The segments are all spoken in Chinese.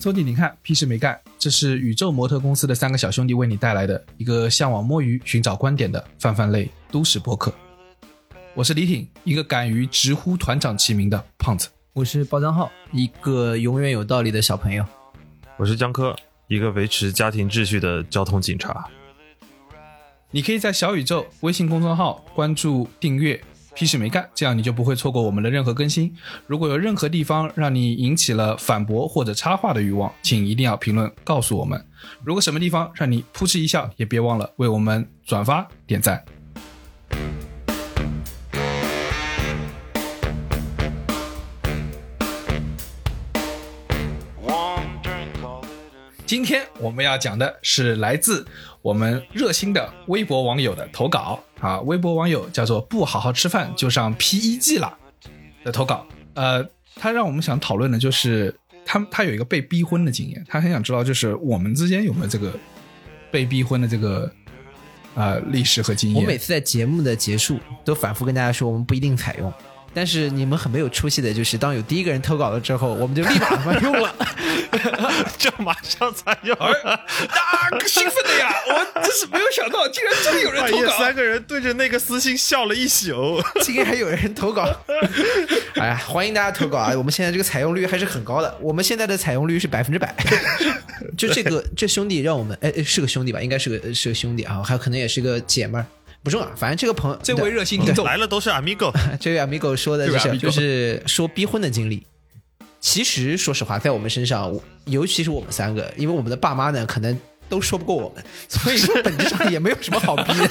周弟，你看屁事没干，这是宇宙模特公司的三个小兄弟为你带来的一个向往摸鱼、寻找观点的泛泛类都市播客。我是李挺，一个敢于直呼团长齐名的胖子。我是包张浩，一个永远有道理的小朋友。我是江科，一个维持家庭秩序的交通警察。你可以在小宇宙微信公众号关注、订阅“屁事没干”，这样你就不会错过我们的任何更新。如果有任何地方让你引起了反驳或者插话的欲望，请一定要评论告诉我们。如果什么地方让你扑哧一笑，也别忘了为我们转发点赞。今天我们要讲的是来自我们热心的微博网友的投稿啊，微博网友叫做不好好吃饭就上 PEG 了的投稿。呃，他让我们想讨论的就是他他有一个被逼婚的经验，他很想知道就是我们之间有没有这个被逼婚的这个呃历史和经验。我每次在节目的结束都反复跟大家说，我们不一定采用。但是你们很没有出息的，就是当有第一个人投稿了之后，我们就立马他妈用了，就马上采用。啊，兴奋的呀！我真是没有想到，竟然真的有人投稿。三个人对着那个私信笑了一宿，竟然还有人投稿。哎呀，欢迎大家投稿啊！我们现在这个采用率还是很高的，我们现在的采用率是百分之百。就这个这兄弟让我们，哎，是个兄弟吧？应该是个是个兄弟啊，还有可能也是个姐们儿。不重要，反正这个朋友，这位热心听众来了都是 amigo。这位 amigo 说的就是就是说逼婚的经历。其实说实话，在我们身上，尤其是我们三个，因为我们的爸妈呢，可能都说不过我们，所以说本质上也没有什么好逼的。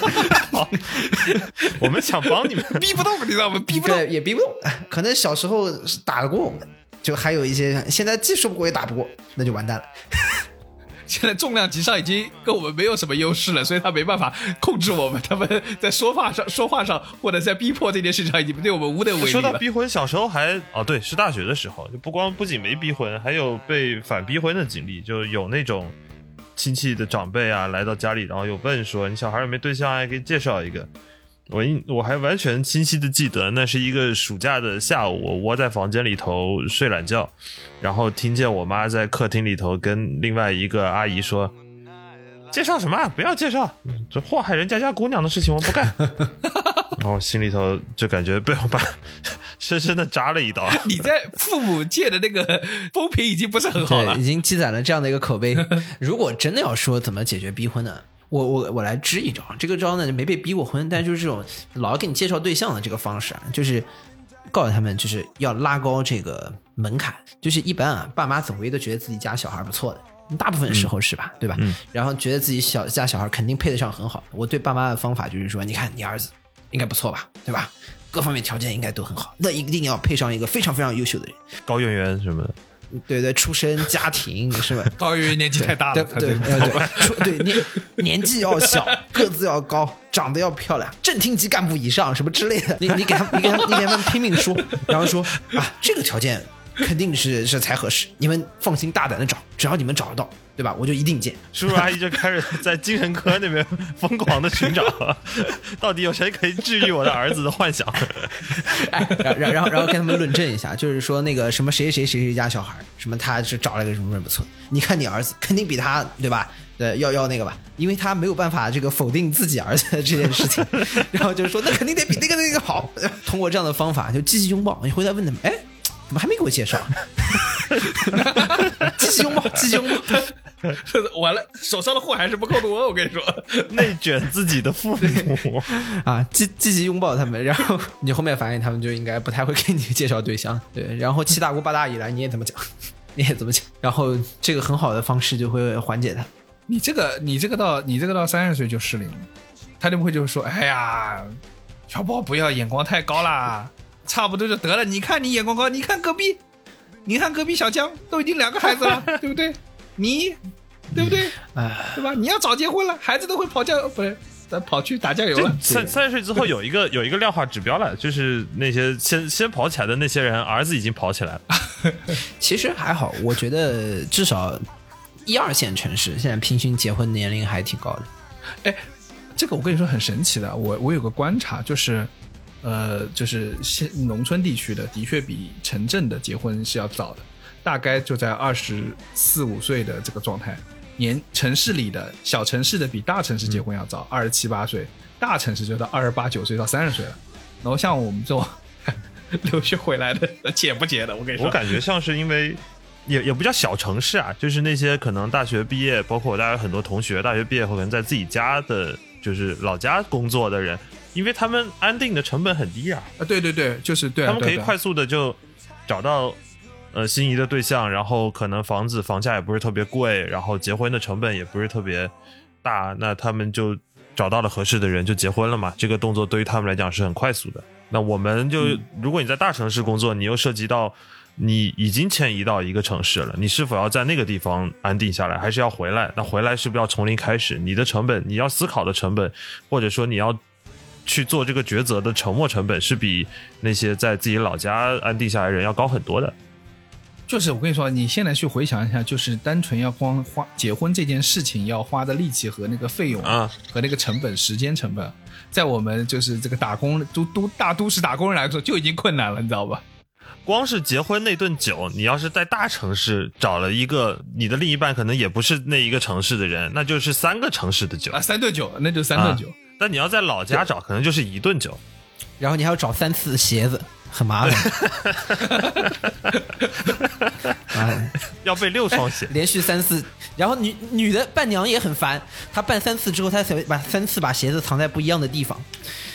好，我们想帮你们，逼不动，你知道吗？逼不动也逼不动。可能小时候打得过我们，就还有一些现在既说不过也打不过，那就完蛋了。现在重量级上已经跟我们没有什么优势了，所以他没办法控制我们。他们在说话上、说话上，或者在逼迫这件事情上，已经对我们无能为力了说到逼婚，小时候还哦，对，是大学的时候，就不光不仅没逼婚，还有被反逼婚的经历，就有那种亲戚的长辈啊来到家里，然后又问说：“你小孩有没对象啊？给你介绍一个。”我我还完全清晰的记得，那是一个暑假的下午，我窝在房间里头睡懒觉，然后听见我妈在客厅里头跟另外一个阿姨说：“介绍什么？不要介绍，这祸害人家家姑娘的事情我不干。”然后心里头就感觉被我爸深深的扎了一刀。你在父母界的那个风评已经不是很好了，已经积攒了这样的一个口碑。如果真的要说怎么解决逼婚呢？我我我来支一招，这个招呢没被逼过婚，但就是这种老给你介绍对象的这个方式啊，就是告诉他们就是要拉高这个门槛，就是一般啊，爸妈总归都觉得自己家小孩不错的，大部分时候是吧，对吧？然后觉得自己小家小孩肯定配得上很好。我对爸妈的方法就是说，你看你儿子应该不错吧，对吧？各方面条件应该都很好，那一定要配上一个非常非常优秀的人，高圆圆什么的。对对，出身家庭是吧？高于年纪太大了，对对对，对年年纪要小，个子要高，长得要漂亮，正厅级干部以上什么之类的。你你给他你给他你给他们拼命说，然后说啊，这个条件 肯定是是才合适，你们放心大胆的找，只要你们找得到。对吧？我就一定见。叔叔阿姨就开始在精神科那边疯狂的寻找，到底有谁可以治愈我的儿子的幻想？哎，然然然后然后跟他们论证一下，就是说那个什么谁谁谁谁家小孩，什么他是找了个什么人不错，你看你儿子肯定比他对吧？呃，要要那个吧，因为他没有办法这个否定自己儿子这件事情，然后就是说那肯定得比那个那个好。通过这样的方法就积极拥抱，你回来问他们，哎，怎么还没给我介绍？积极拥抱，积极拥抱。完了，手上的货还是不够多。我跟你说，内卷自己的父母 啊，积积极拥抱他们，然后你后面发现他们就应该不太会给你介绍对象。对，然后七大姑八大姨来，你也怎么讲，你也怎么讲，然后这个很好的方式就会缓解他。你这个，你这个到你这个到三十岁就失灵了，他就不会就是说，哎呀，小宝不要眼光太高啦，差不多就得了。你看你眼光高，你看隔壁，你看隔壁小江都已经两个孩子了，对不对？你，对不对？哎，对吧？你要早结婚了，孩子都会跑酱，不是，跑去打酱油了。三三十岁之后有一个有一个量化指标了，就是那些先先跑起来的那些人，儿子已经跑起来了。其实还好，我觉得至少一二线城市现在平均结婚年龄还挺高的。哎，这个我跟你说很神奇的，我我有个观察，就是呃，就是现农村地区的的确比城镇的结婚是要早的。大概就在二十四五岁的这个状态。年城市里的小城市的比大城市结婚要早，二十七八岁；大城市就到二十八九岁到三十岁了。然后像我们这种留学回来的，结不结的？我跟你说，我感觉像是因为也也不叫小城市啊，就是那些可能大学毕业，包括我大学很多同学大学毕业后可能在自己家的，就是老家工作的人，因为他们安定的成本很低啊，啊，对对对，就是对他们可以快速的就找到呃心仪的对象，然后可能房子房价也不是特别贵，然后结婚的成本也不是特别大，那他们就找到了合适的人就结婚了嘛。这个动作对于他们来讲是很快速的。那我们就、如果你在大城市工作，你又涉及到你已经迁移到一个城市了，你是否要在那个地方安定下来，还是要回来？那回来是不是要从零开始？你的成本，你要思考的成本，或者说你要去做这个抉择的沉没成本，是比那些在自己老家安定下来人要高很多的。就是我跟你说，你现在去回想一下，就是单纯要光花结婚这件事情要花的力气和那个费用啊，和那个成本、时间成本，在我们就是这个打工都都大都市打工人来说就已经困难了，你知道吧？光是结婚那顿酒，你要是在大城市找了一个你的另一半，可能也不是那一个城市的人，那就是三个城市的酒啊，。三顿酒，那就三顿酒。但你要在老家找，可能就是一顿酒。然后你还要找三次鞋子，很麻烦。啊，要备六双鞋。连续三次，然后女女的伴娘也很烦，她办三次之后，她才会把三次把鞋子藏在不一样的地方，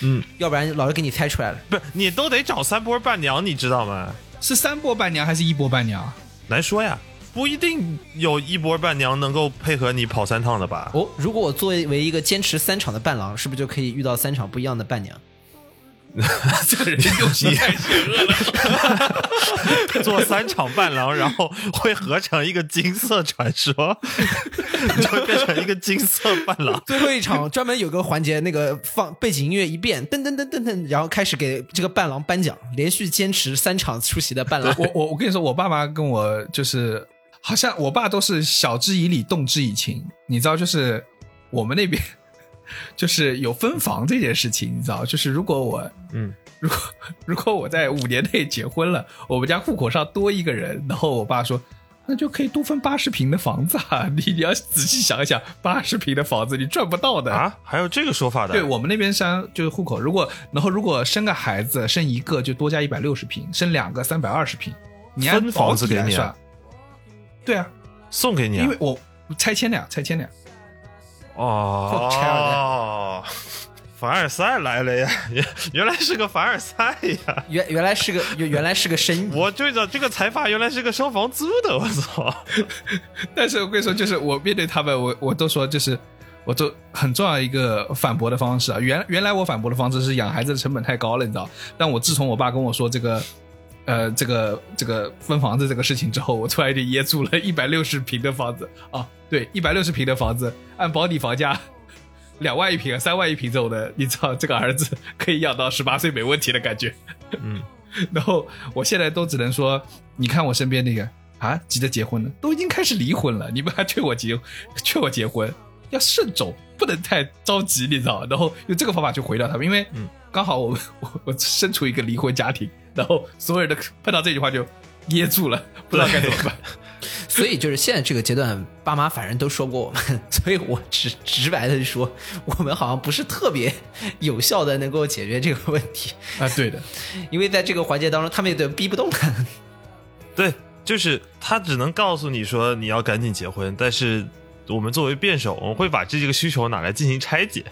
嗯，要不然老师给你猜出来了。不是，你都得找三波伴娘，你知道吗？是三波伴娘还是一波伴娘？难说呀，不一定有一波伴娘能够配合你跑三趟的吧？哦，如果我作为一个坚持三场的伴郎，是不是就可以遇到三场不一样的伴娘？这个人用心太邪恶了。做三场伴郎，然后会合成一个金色传说，就会变成一个金色伴郎。最后一场专门有个环节，那个放背景音乐一变，噔噔噔噔噔，然后开始给这个伴郎颁奖。连续坚持三场出席的伴郎，我我我跟你说，我爸妈跟我就是，好像我爸都是晓之以理，动之以情。你知道，就是我们那边 就是有分房这件事情，你知道，就是如果我嗯，如果如果我在五年内结婚了，我们家户口上多一个人，然后我爸说。那就可以多分八十平的房子啊！你你要仔细想一想，八十平的房子你赚不到的啊，还有这个说法的？对我们那边山就是户口，如果然后如果生个孩子，生一个就多加一百六十平，生两个三百二十平，你按分房子给你算。对啊，送给你、啊，因为我拆迁的呀，拆迁的呀。哦拆了的哦，凡尔赛来了呀！原 原来是个凡尔赛呀！原原来是个原原来是个生意。我对着这个财阀原来是个收房租的，我操！但是我跟你说，就是我面对他们，我我都说，就是我都很重要一个反驳的方式啊。原原来我反驳的方式是养孩子的成本太高了，你知道。但我自从我爸跟我说这个，呃，这个这个分房子这个事情之后，我突然就噎住了。一百六十平的房子啊，对，一百六十平的房子，按保底房价两万一平、三万一平走的，你知道这个儿子可以养到十八岁没问题的感觉。嗯，然后我现在都只能说，你看我身边那个啊，急着结婚了，都已经开始离婚了，你们还劝我结，劝我结婚，要慎重，不能太着急，你知道？然后用这个方法去回答他们，因为嗯刚好我们 我我身处一个离婚家庭，然后所有人都碰到这句话就噎住了，不知道该怎么办。所以就是现在这个阶段，爸妈反正都说过我们，所以我直直白的说，我们好像不是特别有效的能够解决这个问题，啊，对的，因为在这个环节当中，他们也得逼不动他。对，就是他只能告诉你说你要赶紧结婚，但是我们作为辩手，我们会把这个需求拿来进行拆解，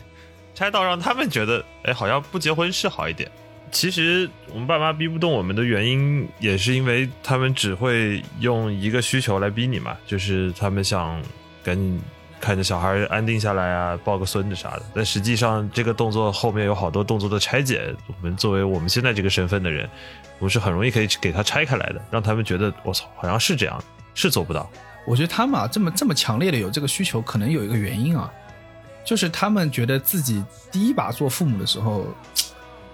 拆到让他们觉得，哎，好像不结婚是好一点。其实我们爸妈逼不动我们的原因，也是因为他们只会用一个需求来逼你嘛，就是他们想赶紧看着小孩安定下来啊，抱个孙子啥的。但实际上，这个动作后面有好多动作的拆解，我们作为我们现在这个身份的人，我们是很容易可以给他拆开来的，让他们觉得我操，好像是这样，是做不到。我觉得他们啊这么这么强烈的有这个需求，可能有一个原因啊，就是他们觉得自己第一把做父母的时候。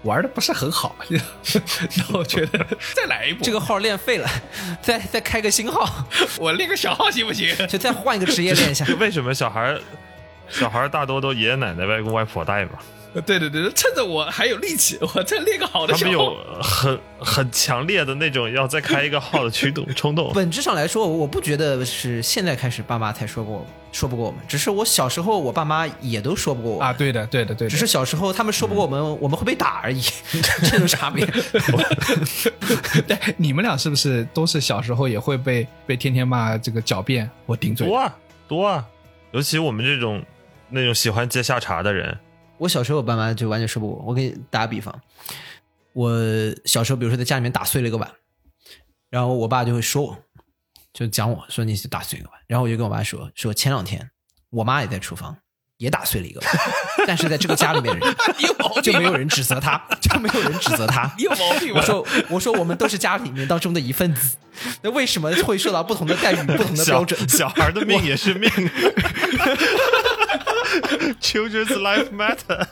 玩的不是很好，然后觉得再来一波，这个号练废了，再再开个新号，我练个小号行不行？就再换一个职业练一下。为什么小孩小孩大多都爷爷奶奶、外公外婆带嘛，对对对，趁着我还有力气，我再练个好的他们。有很很强烈的那种要再开一个号的驱动 冲动。本质上来说，我不觉得是现在开始爸妈才说过说不过我们，只是我小时候我爸妈也都说不过我啊，对的，对的，对的，只是小时候他们说不过我们，我们会被打而已，这种差别。对你们俩是不是都是小时候也会被被天天骂这个狡辩我顶嘴多？啊多啊，尤其我们这种那种喜欢接下茬的人，我小时候我爸妈就完全说不过我。我给你打个比方，我小时候比如说在家里面打碎了一个碗，然后我爸就会说我，就讲我说你是打碎一个碗，然后我就跟我爸说说前两天我妈也在厨房也打碎了一个碗，但是在这个家里面人就没 有人指责他，就没有人指责他。你 有毛病我说我说我们都是家里面当中的一份子，那为什么会受到不同的待遇、不同的标小准？小孩的命也是命。Children's life matter。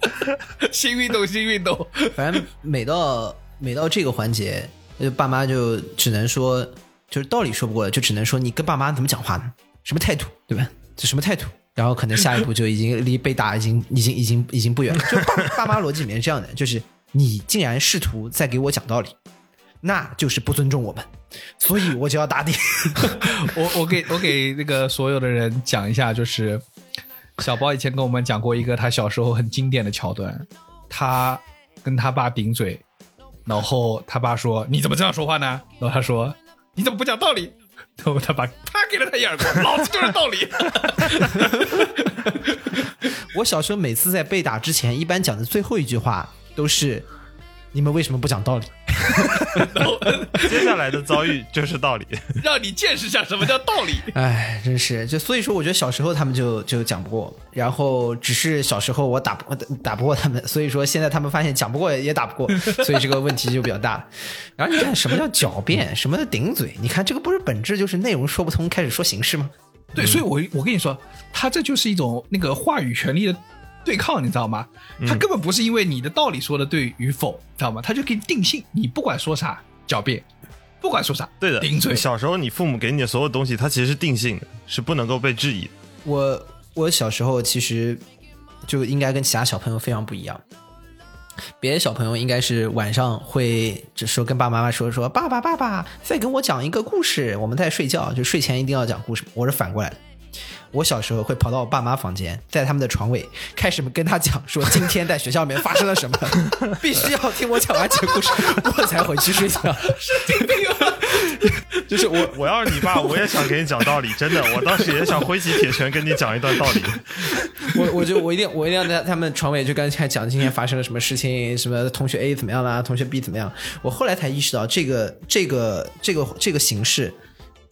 新运动，新运动。反正每到每到这个环节，就爸妈就只能说，就是道理说不过了，就只能说你跟爸妈怎么讲话呢？什么态度，对吧？这什么态度？然后可能下一步就已经离被打已经已经已经已经不远了。就爸爸妈逻辑里面是这样的，就是你竟然试图在给我讲道理，那就是不尊重我们，所以我就要打你。我我给我给那个所有的人讲一下，就是小包以前跟我们讲过一个他小时候很经典的桥段，他跟他爸顶嘴，然后他爸说你怎么这样说话呢？然后他说你怎么不讲道理？然后他爸啪给了他一耳光，老子就是道理。我小时候每次在被打之前，一般讲的最后一句话都是：你们为什么不讲道理？然 后接下来的遭遇就是道理。让你见识一下什么叫道理。哎，真是就所以说，我觉得小时候他们就就讲不过，然后只是小时候我打不打不过他们，所以说现在他们发现讲不过也打不过，所以这个问题就比较大。然后你看什么叫狡辩，什么叫顶嘴？你看这个不是本质就是内容说不通，开始说形式吗？对，所以我我跟你说，他这就是一种那个话语权利的对抗，你知道吗？他根本不是因为你的道理说的对与否，知道吗？他就给你定性，你不管说啥狡辩，不管说啥对的，顶嘴。小时候你父母给你的所有东西，它其实是定性的，是不能够被质疑的。我我小时候其实就应该跟其他小朋友非常不一样。别的小朋友应该是晚上会就说跟爸爸妈妈说说爸爸爸爸再给我讲一个故事，我们在睡觉，就睡前一定要讲故事。我是反过来的，我小时候会跑到我爸妈房间，在他们的床尾开始跟他讲说今天在学校里面发生了什么，必须要听我讲完这个故事，我才回去睡觉。神经病啊！就是我，我要是你爸，我也想给你讲道理，真的，我当时也想挥起铁拳跟你讲一段道理。我我就我一定我一定要在他们床尾就刚才讲今天发生了什么事情，什么同学 A 怎么样啦，同学 B 怎么样。我后来才意识到这个这个这个这个形式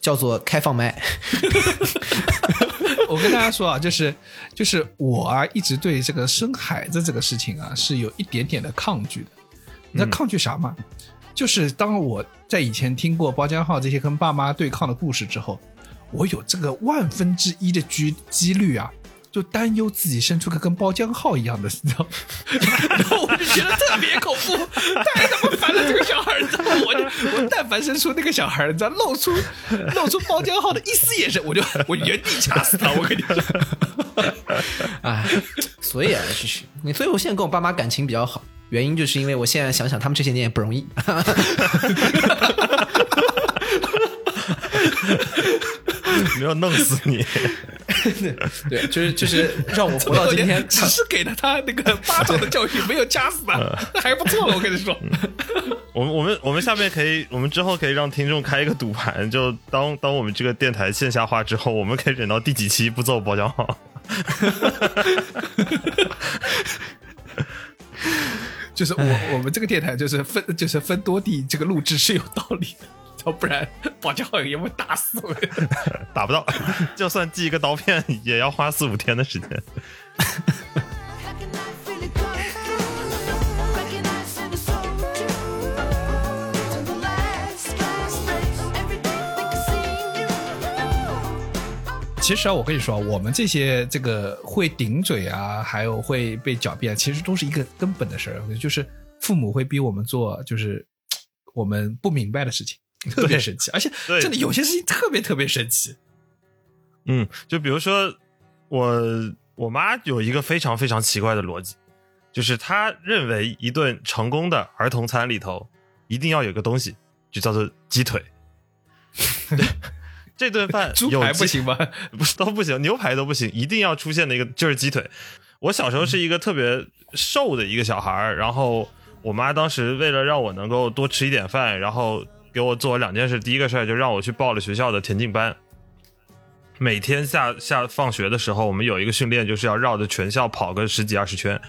叫做开放麦。我跟大家说啊，就是就是我啊，一直对这个生孩子这个事情啊，是有一点点的抗拒的。你知道抗拒啥吗？就是当我在以前听过包浆浩这些跟爸妈对抗的故事之后，我有这个万分之一的几几率啊，就担忧自己生出个跟包浆号一样的，你知道吗？然后我就觉得特别恐怖，太他妈烦了这个小孩，你知道吗？我就我但凡生出那个小孩，你知道露出露出包浆号的一丝眼神，我就我原地掐死他，我跟你说。哎，所以啊，就是你，所以我现在跟我爸妈感情比较好，原因就是因为我现在想想，他们这些年也不容易。没有弄死你，对，就是就是 让我活到今天，只是给了他那个巴掌的教训，没有掐死他，那 还不错了。我跟你说，我们我们我们下面可以，我们之后可以让听众开一个赌盘，就当当我们这个电台线下化之后，我们可以忍到第几期不揍包浆号。就是我我们这个电台就是分就是分多地这个录制是有道理的，要不然保驾好友也会打死我。打不到，就算寄一个刀片，也要花四五天的时间。其实啊，我跟你说，我们这些这个会顶嘴啊，还有会被狡辩，其实都是一个根本的事儿，就是父母会逼我们做，就是我们不明白的事情。特别神奇，而且对真的有些事情特别特别神奇。嗯，就比如说，我我妈有一个非常非常奇怪的逻辑，就是她认为一顿成功的儿童餐里头一定要有个东西，就叫做鸡腿。这顿饭猪排不行吗？不是都不行，牛排都不行，一定要出现的一个就是鸡腿。我小时候是一个特别瘦的一个小孩儿，然后我妈当时为了让我能够多吃一点饭，然后给我做了两件事。第一个事儿就让我去报了学校的田径班。每天下下放学的时候，我们有一个训练，就是要绕着全校跑个十几二十圈。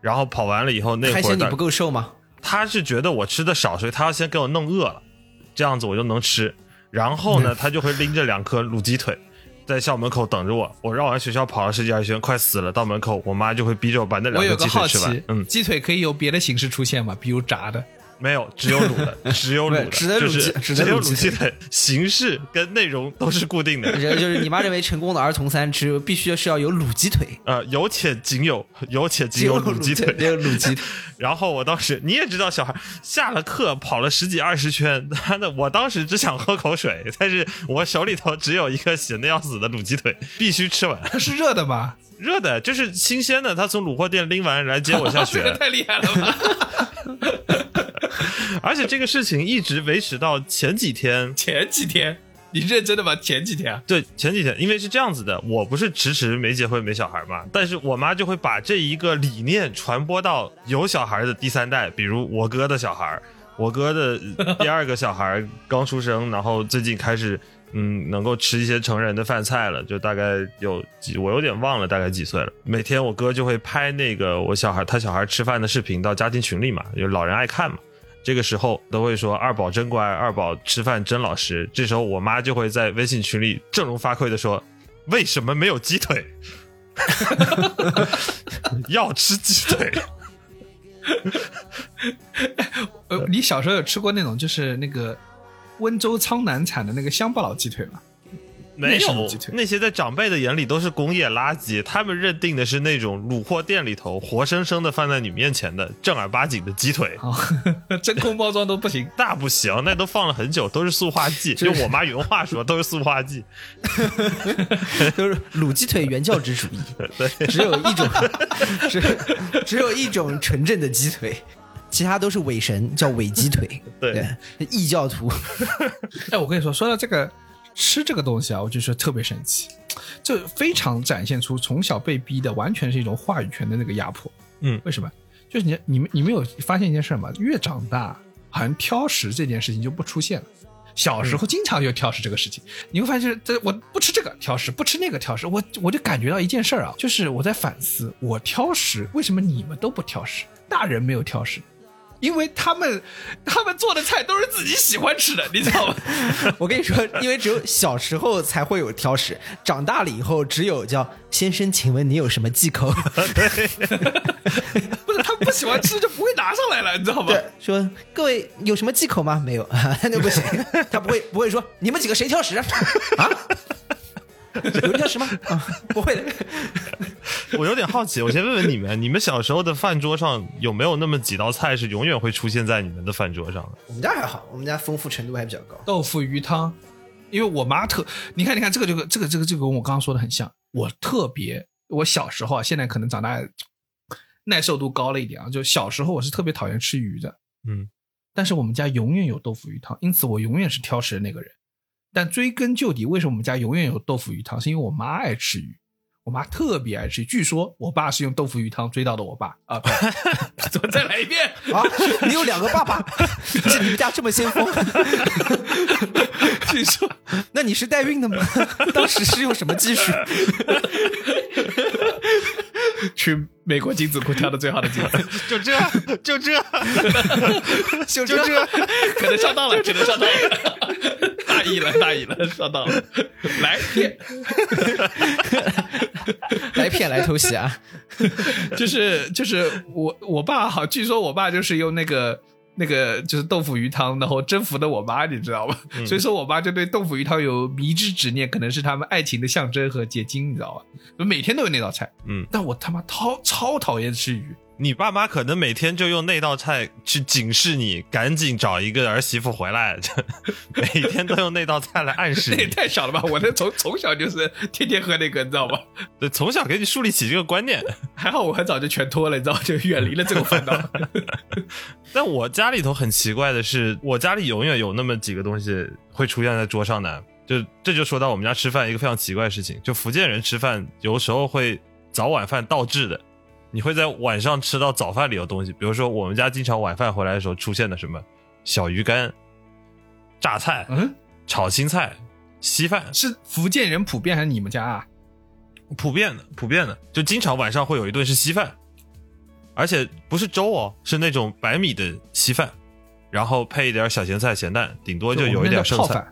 然后跑完了以后，那会儿你不够瘦吗？他是觉得我吃的少，所以他要先给我弄饿了，这样子我就能吃。然后呢，他就会拎着两颗卤鸡腿，在校门口等着我。我绕完学校跑了十几二十圈，快死了，到门口，我妈就会逼着我把那两个鸡腿吃完。，嗯，鸡腿可以有别的形式出现吗？比如炸的？没有，只有卤的，只有卤的，只能就是卤鸡只有卤鸡鸡腿，形式跟内容都是固定的。这就是你妈认为成功的儿童餐吃必须是要有卤鸡腿，呃，有且仅有，有且仅有卤鸡腿。有卤鸡腿。然后我当时你也知道，小孩下了课跑了十几二十圈，他的我当时只想喝口水，但是我手里头只有一个咸的要死的卤鸡腿，必须吃完。它是热的吗？热的，就是新鲜的，他从卤货店拎完来接我下这个学，太厉害了吧！而且这个事情一直维持到前几天。前几天，你认真的吗？前几天啊？对，前几天，因为是这样子的，我不是迟迟没结婚没小孩嘛，但是我妈就会把这一个理念传播到有小孩的第三代，比如我哥的小孩，我哥的第二个小孩刚出生，然后最近开始嗯能够吃一些成人的饭菜了，就大概有几，我有点忘了大概几岁了。每天我哥就会拍那个我小孩他小孩吃饭的视频到家庭群里嘛，有老人爱看嘛。这个时候都会说二宝真乖，二宝吃饭真老实。这时候我妈就会在微信群里振聋发聩的说：“为什么没有鸡腿？要吃鸡腿。呃，你小时候有吃过那种就是那个温州苍南产的那个乡巴佬鸡腿吗？”没有那些在长辈的眼里都是工业垃圾，他们认定的是那种卤货店里头活生生的放在你面前的正儿八经的鸡腿。啊，真空包装都不行。那不行，那都放了很久，都是塑化剂。用我妈原话说，都是塑化剂。都是卤鸡腿原教旨主义，只有一种，只只有一种纯正的鸡腿，其他都是伪神，叫伪鸡腿。对异教徒。哎，我跟你说，说到这个吃这个东西啊，我就说特别神奇，就非常展现出从小被逼的完全是一种话语权的那个压迫。嗯为什么？就是你你们你们有发现一件事吗？越长大，好像挑食这件事情就不出现了。小时候经常有挑食这个事情，你会发现，这我不吃这个挑食，不吃那个挑食，我我就感觉到一件事儿啊，就是我在反思，我挑食，为什么你们都不挑食？大人没有挑食，因为他们他们做的菜都是自己喜欢吃的，你知道吗？我跟你说，因为只有小时候才会有挑食，长大了以后只有叫先生，请问你有什么忌口？不是他不喜欢吃就不会拿上来了，你知道吗？说各位有什么忌口吗？没有，那不行，他不会不会说你们几个谁挑食啊？有人挑食吗？啊，不会的。我有点好奇，我先问问你们，你们小时候的饭桌上有没有那么几道菜是永远会出现在你们的饭桌上的？我们家还好，我们家丰富程度还比较高。豆腐鱼汤，因为我妈特，你看，你看这个这个这个这个这个跟我刚刚说的很像。我特别，我小时候啊，现在可能长大耐受度高了一点啊，就小时候我是特别讨厌吃鱼的，嗯，但是我们家永远有豆腐鱼汤，因此我永远是挑食的那个人。但追根究底，为什么我们家永远有豆腐鱼汤？是因为我妈爱吃鱼，我妈特别爱吃鱼。据说我爸是用豆腐鱼汤追到的我爸啊！怎么 再来一遍？啊，你有两个爸爸，这你们家这么先锋？据说那你是代孕的吗？当时是用什么技术？去美国精子库挑的最好的精子。就这，就这，就就这，可能上当了，可能上当了，大意了，大意了，上当了，来骗，来骗来偷袭啊！就是就是我我爸好，据说我爸就是用那个那个就是豆腐鱼汤，然后征服的我妈，你知道吗？所以说我妈就对豆腐鱼汤有迷之执念，可能是他们爱情的象征和结晶，你知道吧？每天都有那道菜，嗯，但我他妈超超讨厌吃鱼，你爸妈可能每天就用那道菜去警示你，赶紧找一个儿媳妇回来，就 每天都用那道菜来暗示你 那也，太少了吧！我那从从小就是 天天喝那个，你知道吗？对，从小给你树立起这个观念。还好我很早就全脱了，你知道吗，就远离了这个烦恼。但我家里头很奇怪的是，我家里永远有那么几个东西会出现在桌上的，就这就说到我们家吃饭一个非常奇怪的事情，就福建人吃饭有时候会早晚饭倒置的，你会在晚上吃到早饭里的东西，比如说我们家经常晚饭回来的时候出现的什么小鱼干、榨菜、嗯，炒青菜、稀饭，是福建人普遍还是你们家啊？普遍的，普遍的，就经常晚上会有一顿是稀饭，而且不是粥哦，是那种白米的稀饭，然后配一点小咸菜、咸蛋，顶多就有一点剩菜。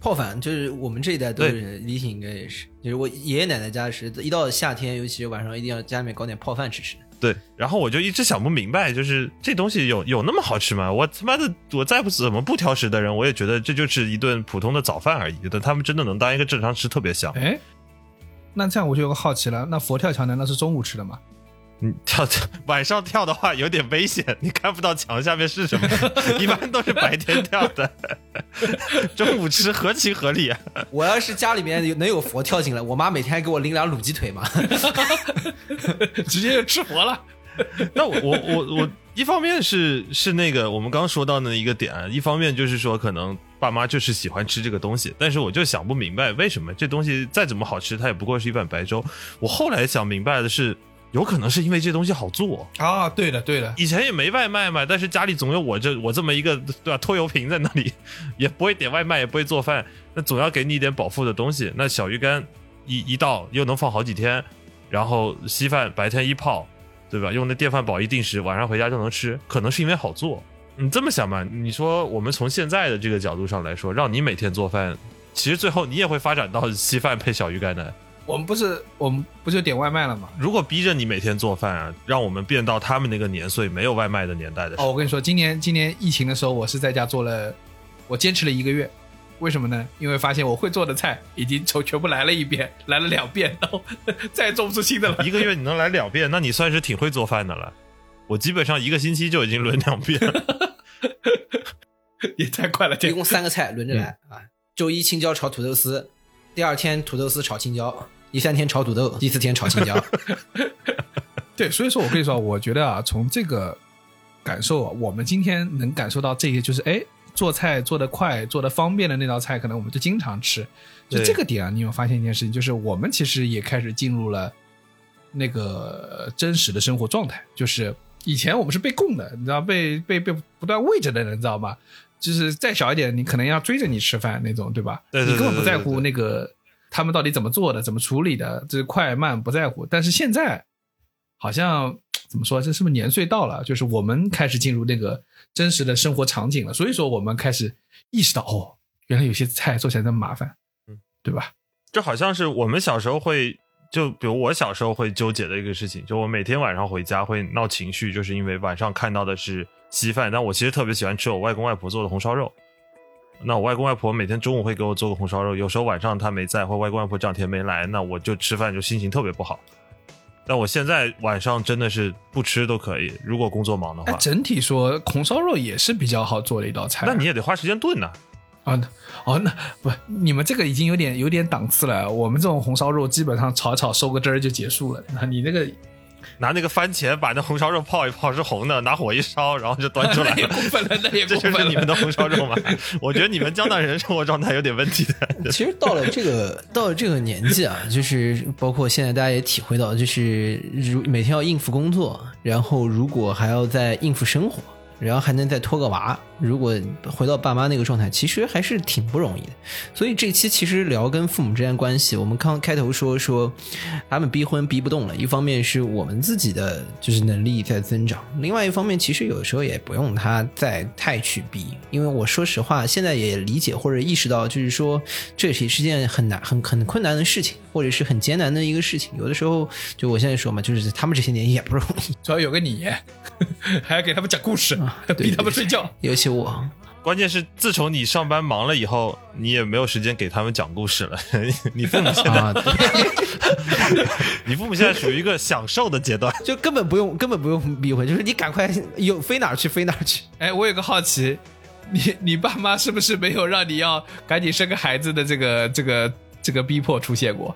泡饭。就是我们这一代都是，李挺应该也是，就是我爷爷奶奶家是一到夏天，尤其是晚上一定要家里面搞点泡饭吃吃。对，然后我就一直想不明白，就是这东西有有那么好吃吗？我他妈的，我再不怎么不挑食的人，我也觉得这就是一顿普通的早饭而已。但他们真的能当一个正常吃，特别香。哎，那这样我就有个好奇了，那佛跳墙难道是中午吃的吗？你跳晚上跳的话有点危险，你看不到墙下面是什么，一般都是白天跳的，中午吃合情合理啊。我要是家里面有能有佛跳进来，我妈每天还给我拎俩卤鸡腿嘛。直接就吃佛了。那我我我我一方面是是那个我们刚刚说到的一个点，一方面就是说可能爸妈就是喜欢吃这个东西，但是我就想不明白为什么这东西再怎么好吃，它也不过是一碗白粥。我后来想明白的是，有可能是因为这东西好做。啊，对的对的，以前也没外卖嘛，但是家里总有我这我这么一个对吧拖油瓶在那里，也不会点外卖，也不会做饭，那总要给你一点饱腹的东西。那小鱼干一一倒又能放好几天，然后稀饭白天一泡，对吧？用那电饭煲一定时，晚上回家就能吃，可能是因为好做。你这么想吧，你说我们从现在的这个角度上来说，让你每天做饭，其实最后你也会发展到稀饭配小鱼干的。我们不是我们不就点外卖了吗？如果逼着你每天做饭啊，让我们变到他们那个年岁没有外卖的年代的时候。哦，我跟你说，今年今年疫情的时候，我是在家做了，我坚持了一个月。为什么呢？因为发现我会做的菜已经从全部来了一遍，来了两遍，然后再也做不出新的了。一个月你能来两遍，那你算是挺会做饭的了。我基本上一个星期就已经轮两遍了。也太快了，这一共三个菜轮着来啊。周一青椒炒土豆丝，第二天土豆丝炒青椒，第三天炒土豆，第四天炒青椒。对，所以说我跟你说，我觉得啊，从这个感受啊，我们今天能感受到这些，就是哎，做菜做得快、做得方便的那道菜，可能我们就经常吃。就这个点啊，你有发现一件事情，就是我们其实也开始进入了那个真实的生活状态，就是以前我们是被供的，你知道，被被被不断喂着的人，你知道吗？就是再小一点，你可能要追着你吃饭那种，对吧？对对对你根本不在乎那个他们到底怎么做的、怎么处理的，这快慢不在乎。但是现在好像怎么说？这是不是年岁到了？就是我们开始进入那个真实的生活场景了，所以说我们开始意识到，哦，原来有些菜做起来这么麻烦，嗯，对吧？就好像是我们小时候会，就比如我小时候会纠结的一个事情，就我每天晚上回家会闹情绪，就是因为晚上看到的是稀饭，但我其实特别喜欢吃我外公外婆做的红烧肉。那我外公外婆每天中午会给我做个红烧肉，有时候晚上他没在，或外公外婆这两天没来，那我就吃饭就心情特别不好。但我现在晚上真的是不吃都可以，如果工作忙的哎话，，整体说红烧肉也是比较好做的一道菜。那你也得花时间炖呐、啊，那哦，那不，你们这个已经有点有点档次了。我们这种红烧肉基本上炒一炒收个汁儿就结束了。那你那个拿那个番茄把那红烧肉泡一泡是红的，拿火一烧，然后就端出来了。过分了，那也这过分了。就是你们的红烧肉吗？我觉得你们江南人生活状态有点问题的。其实到了这个到了这个年纪啊，就是包括现在大家也体会到，就是如每天要应付工作，然后如果还要再应付生活，然后还能再拖个娃，如果回到爸妈那个状态，其实还是挺不容易的。所以这期其实聊跟父母之间关系，我们刚开头说说他们逼婚逼不动了，一方面是我们自己的就是能力在增长，另外一方面其实有时候也不用他再太去逼，因为我说实话，现在也理解或者意识到，就是说这也是件很难、很很困难的事情，或者是很艰难的一个事情。有的时候，就我现在说嘛，就是他们这些年也不容易，主要有个你，还要给他们讲故事，对逼他们睡觉。尤其我关键是自从你上班忙了以后，你也没有时间给他们讲故事了。你父母现在，啊，你父母现在属于一个享受的阶段。就根本不用根本不用逼婚，就是你赶快有飞哪儿去飞哪儿去。哎，我有个好奇，你你爸妈是不是没有让你要赶紧生个孩子的这个这个这个逼迫出现过？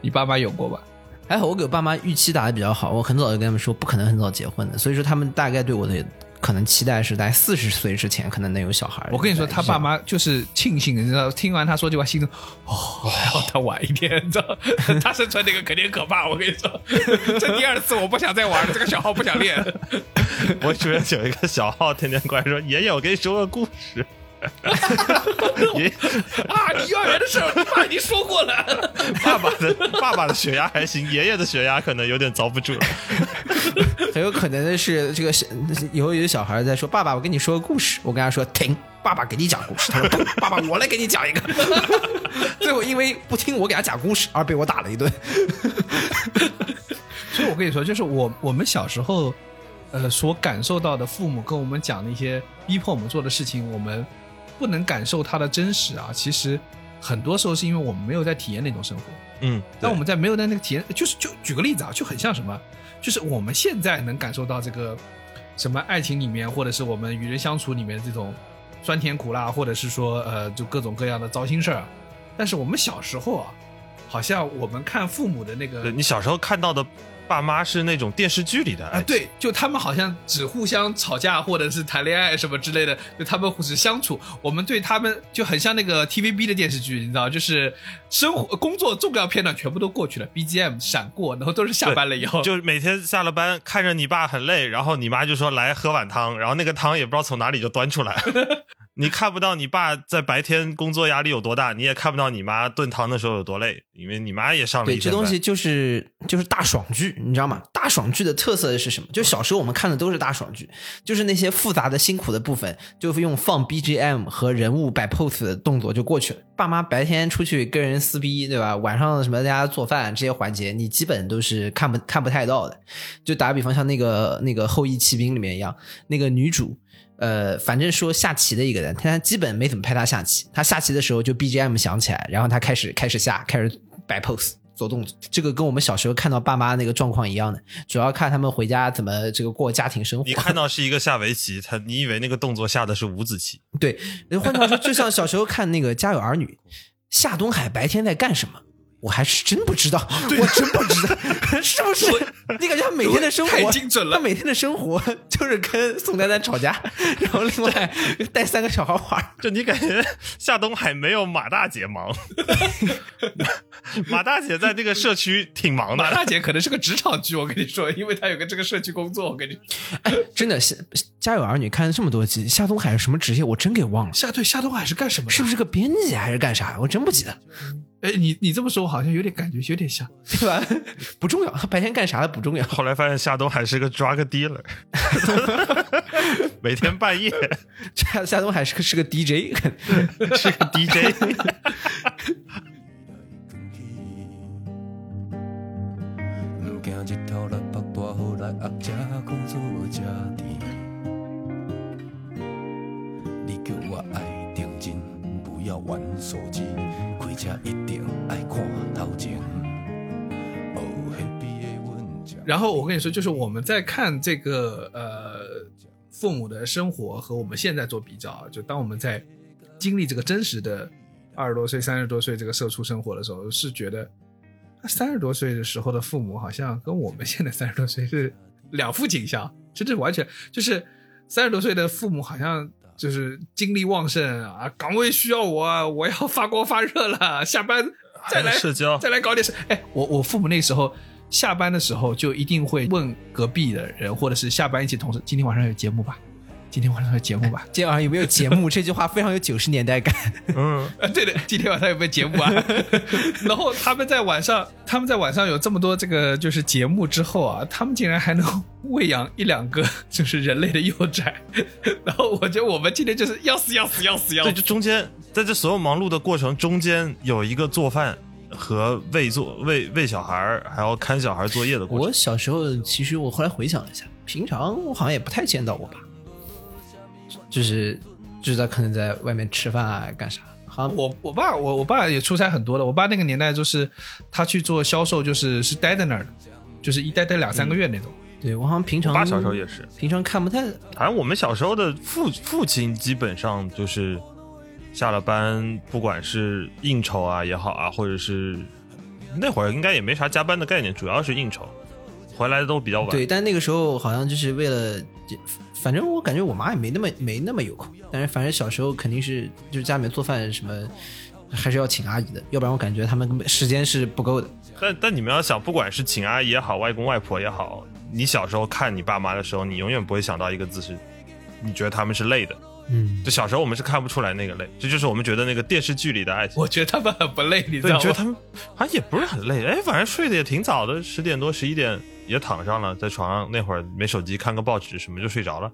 你爸妈有过吧？还好我给我爸妈预期打的比较好，我很早就跟他们说不可能很早结婚的，所以说他们大概对我的可能期待是在四十岁之前可能能有小孩。我跟你说，他爸妈妈就是庆幸，你知道，听完他说这句话，心中哦，还好他晚一点，你知道，他生出来那个肯定可怕。我跟你说，这第二次我不想再玩了，这个小号不想练。我主要有一个小号天天过来说：“爷爷，我给你说个故事。” 爷爷啊，你幼儿园的事儿，你爸已经说过了。爸爸的爸爸的血压还行，爷爷的血压可能有点遭不住了。很有可能的是这个小以后有的小孩在说：“爸爸，我跟你说个故事。”我跟他说：“停，爸爸给你讲故事。”他说：“不，爸爸，我来给你讲一个。”最后因为不听我给他讲故事而被我打了一顿。所以我跟你说，就是我我们小时候，呃，所感受到的父母跟我们讲的一些逼迫我们做的事情，我们不能感受它的真实啊。其实很多时候是因为我们没有在体验那种生活。嗯，但我们在没有在那个体验，就是就举个例子啊，就很像什么，就是我们现在能感受到这个什么爱情里面，或者是我们与人相处里面这种酸甜苦辣，或者是说呃，就各种各样的糟心事儿啊。但是我们小时候啊，好像我们看父母的那个对你小时候看到的爸妈是那种电视剧里的啊，对，就他们好像只互相吵架或者是谈恋爱什么之类的，就他们只相处。我们对他们就很像那个 TVB 的电视剧，你知道，就是生活、工作重要片段全部都过去了，BGM 闪过，然后都是下班了以后，就是每天下了班看着你爸很累，然后你妈就说来喝碗汤，然后那个汤也不知道从哪里就端出来。你看不到你爸在白天工作压力有多大，你也看不到你妈炖汤的时候有多累，因为你妈也上了对，一对这东西就是就是大爽剧，你知道吗？大爽剧的特色是什么？就小时候我们看的都是大爽剧，就是那些复杂的、辛苦的部分，就用放 BGM 和人物摆 pose 的动作就过去了。爸妈白天出去跟人撕逼，对吧？晚上什么大家做饭这些环节，你基本都是看不看不太到的。就打个比方，像那个那个《后羿骑兵》里面一样，那个女主。呃，反正说下棋的一个人，他基本没怎么拍他下棋。他下棋的时候就 BGM 响起来，然后他开始开始下，开始摆 pose 做动作。这个跟我们小时候看到爸妈那个状况一样的，主要看他们回家怎么这个过家庭生活你。看到是一个下围棋，他你以为那个动作下的是五子棋，对，换句话说，就像小时候看那个《家有儿女》，夏东海白天在干什么？我还是真不知道，我真不知道，是不是？你感觉他每天的生活太精准了他每天的生活就是跟宋丹丹吵架，然后另外带三个小孩玩。就你感觉夏东海没有马大姐忙，马大姐在这个社区挺忙的，马大姐可能是个职场剧，我跟你说，因为她有个这个社区工作，我跟你哎真的，是《家有儿女》看了这么多集，夏东海是什么职业？我真给忘了，夏对夏东海是干什么？是不是个编辑还是干啥？我真不记得，哎，你你这么说，我好像有点感觉，有点像。对吧？不重要，他白天干啥的不重要。后来发现夏东海是个 drug dealer，每天半夜 夏夏东海是个是个 DJ，是个 DJ。你叫我爱定真，不要玩手机，然后我跟你说，就是我们在看这个呃父母的生活和我们现在做比较啊，就当我们在经历这个真实的二十多岁、三十多岁这个社畜生活的时候，是觉得三十多岁的时候的父母好像跟我们现在三十多岁是两副景象，真的完全就是三十多岁的父母好像。就是精力旺盛啊，岗位需要我啊，我要发光发热了，下班再来社交再来搞点事。哎，我我父母那时候下班的时候就一定会问隔壁的人，或者是下班一起同事，今天晚上有节目吧？今天晚上有节目吧？今天晚上有没有节目？这句话非常有九十年代感。嗯，啊，对的，今天晚上有没有节目啊？然后他们在晚上，他们在晚上有这么多这个就是节目之后啊，他们竟然还能喂养一两个就是人类的幼崽。然后我觉得我们今天就是要死要死要死要对，死就。中间在这所有忙碌的过程中间，有一个做饭和喂做喂喂小孩儿，还要看小孩作业的过程。我小时候其实我后来回想了一下，平常我好像也不太见到我爸，就是就是他可能在外面吃饭啊，干啥？好像我我爸我我爸也出差很多的，我爸那个年代就是他去做销售，就是是待在那儿的，就是一待待两三个月那种。对我好像平常我爸小时候也是，平常看不太反正我们小时候的父父亲基本上就是下了班，不管是应酬啊也好啊，或者是那会儿应该也没啥加班的概念，主要是应酬，回来的都比较晚。对，但那个时候好像就是为了，反正我感觉我妈也没那么没那么有空，但是反正小时候肯定是就是家里面做饭什么，还是要请阿姨的，要不然我感觉他们根本时间是不够的。但但你们要想，不管是请阿姨也好，外公外婆也好，你小时候看你爸妈的时候，你永远不会想到一个字是，你觉得他们是累的。嗯，就小时候我们是看不出来那个累，这就是我们觉得那个电视剧里的爱情。我觉得他们很不累，你知，道吗？对觉得他们好像也不是很累，哎，反正睡得也挺早的，十点多十一点也躺上了，在床上那会儿没手机，看个报纸什么就睡着了。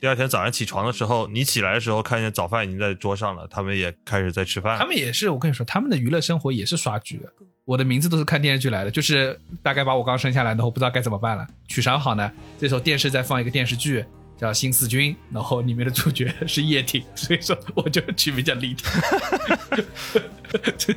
第二天早上起床的时候，你起来的时候看见早饭已经在桌上了，他们也开始在吃饭他。们也是，我跟你说，他们的娱乐生活也是刷剧的。我的名字都是看电视剧来的，就是大概把我刚生下来，然后不知道该怎么办了，取啥好呢？这时候电视在放一个电视剧叫《新四军》，然后里面的主角是叶挺，所以说我就取名叫李挺。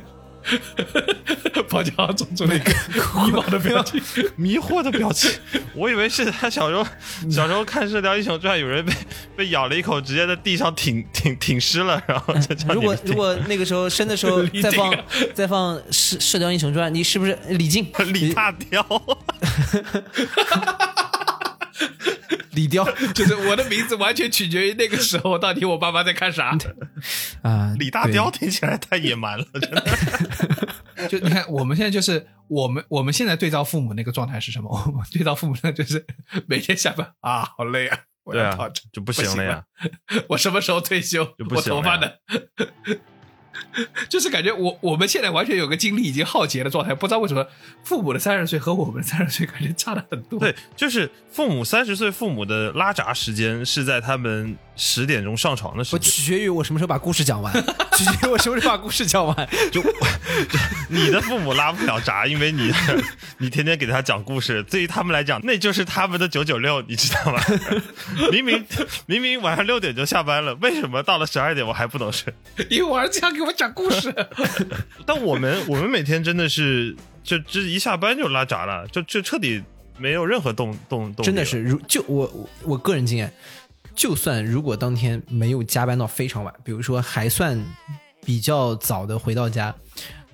包家豪总出了一个迷茫的 表情，迷惑的表情，我以为是他小时候小时候看《射雕英雄传》，有人被被咬了一口，直接在地上挺挺挺尸了，然后如果如果那个时候生的时候 再放再放《射射雕英雄传》，你是不是李靖？李大雕，李雕 就是我的名字完全取决于那个时候到底我爸妈在看啥。啊？李大雕听起来太野蛮了，真的。就你看，我们现在就是我们我们现在对照父母那个状态是什么？我们对照父母那就是每天下班啊，好累啊，我对啊要躺着，，就不行了呀。我什么时候退休？就不我行了呀头发呢？就是感觉我我们现在完全有个精力已经耗竭的状态，不知道为什么父母的三十岁和我们三十岁感觉差了很多。对，就是父母三十岁，父母的拉闸时间是在他们十点钟上床的时我间。取决于我什么时候把故事讲完，取决于我什么时候把故事讲完。就 你的父母拉不了闸，因为你你天天给他讲故事，对于他们来讲，那就是他们的九九六，你知道吗？明明明明晚上六点就下班了，为什么到了十二点我还不能睡？因为我儿子要给我讲故事。但我们我们每天真的是就这一下班就拉闸了，就就彻底没有任何动动动，真的是，如就我我我个人经验，就算如果当天没有加班到非常晚，比如说还算比较早的回到家，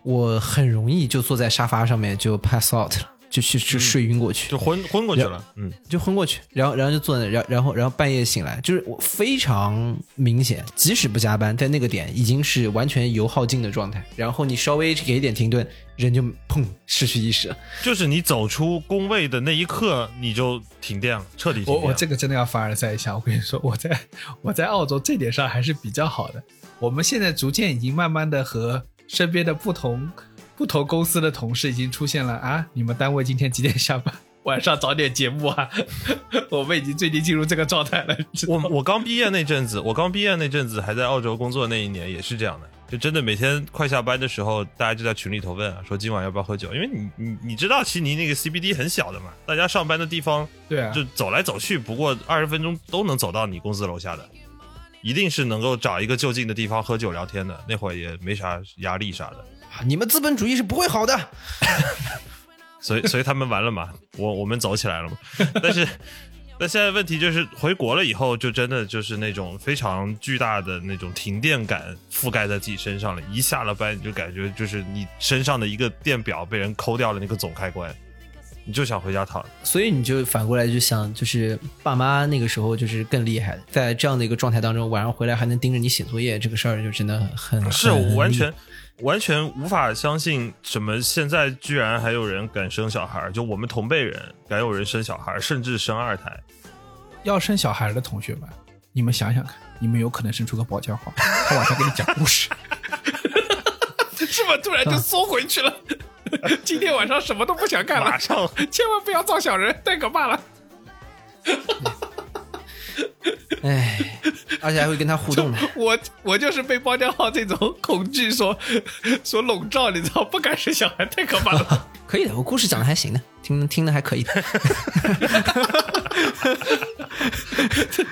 我很容易就坐在沙发上面就 pass out 了，就去就睡晕过去，就昏昏过去了。嗯，就昏过去，然后然后就坐在那，然然后然后半夜醒来，就是我非常明显，即使不加班，在那个点已经是完全油耗尽的状态，然后你稍微给一点停顿，人就砰失去意识了。就是你走出工位的那一刻，你就停电了，彻底停电。我我这个真的要凡尔赛一下，我跟你说，我在 我在澳洲这点上还是比较好的。我们现在逐渐已经慢慢的和身边的不同不同公司的同事已经出现了啊，你们单位今天几点下班？晚上早点节目啊！我们已经最近进入这个状态了。我我刚毕业那阵子，我刚毕业那阵子还在澳洲工作那一年也是这样的，就真的每天快下班的时候，大家就在群里头问啊，说今晚要不要喝酒？因为你你你知道悉尼那个 CBD 很小的嘛，大家上班的地方对啊，就走来走去，不过二十分钟都能走到你公司楼下的，一定是能够找一个就近的地方喝酒聊天的。那会儿也没啥压力啥的，啊你们资本主义是不会好的。所以所以他们完了嘛，我我们走起来了嘛。但是但现在问题就是回国了以后，就真的就是那种非常巨大的那种停电感覆盖在自己身上了。一下了班，你就感觉就是你身上的一个电表被人抠掉了那个总开关，你就想回家躺着。所以你就反过来就想，就是爸妈那个时候就是更厉害的，在这样的一个状态当中，晚上回来还能盯着你写作业，这个事儿就真的很是完全完全无法相信，什么现在居然还有人敢生小孩儿，就我们同辈人敢有人生小孩儿，甚至生二胎。要生小孩的同学们，你们想想看，你们有可能生出个保家号，他晚上给你讲故事，是吧？突然就缩回去了。今天晚上什么都不想干了，马上千万不要造小人，太可怕了。哎，而且还会跟他互动的。我我就是被包家浩这种恐惧所所笼罩，你知道，不敢生小孩，太可怕了。可以的，我故事讲的还行的，听听的还可以的。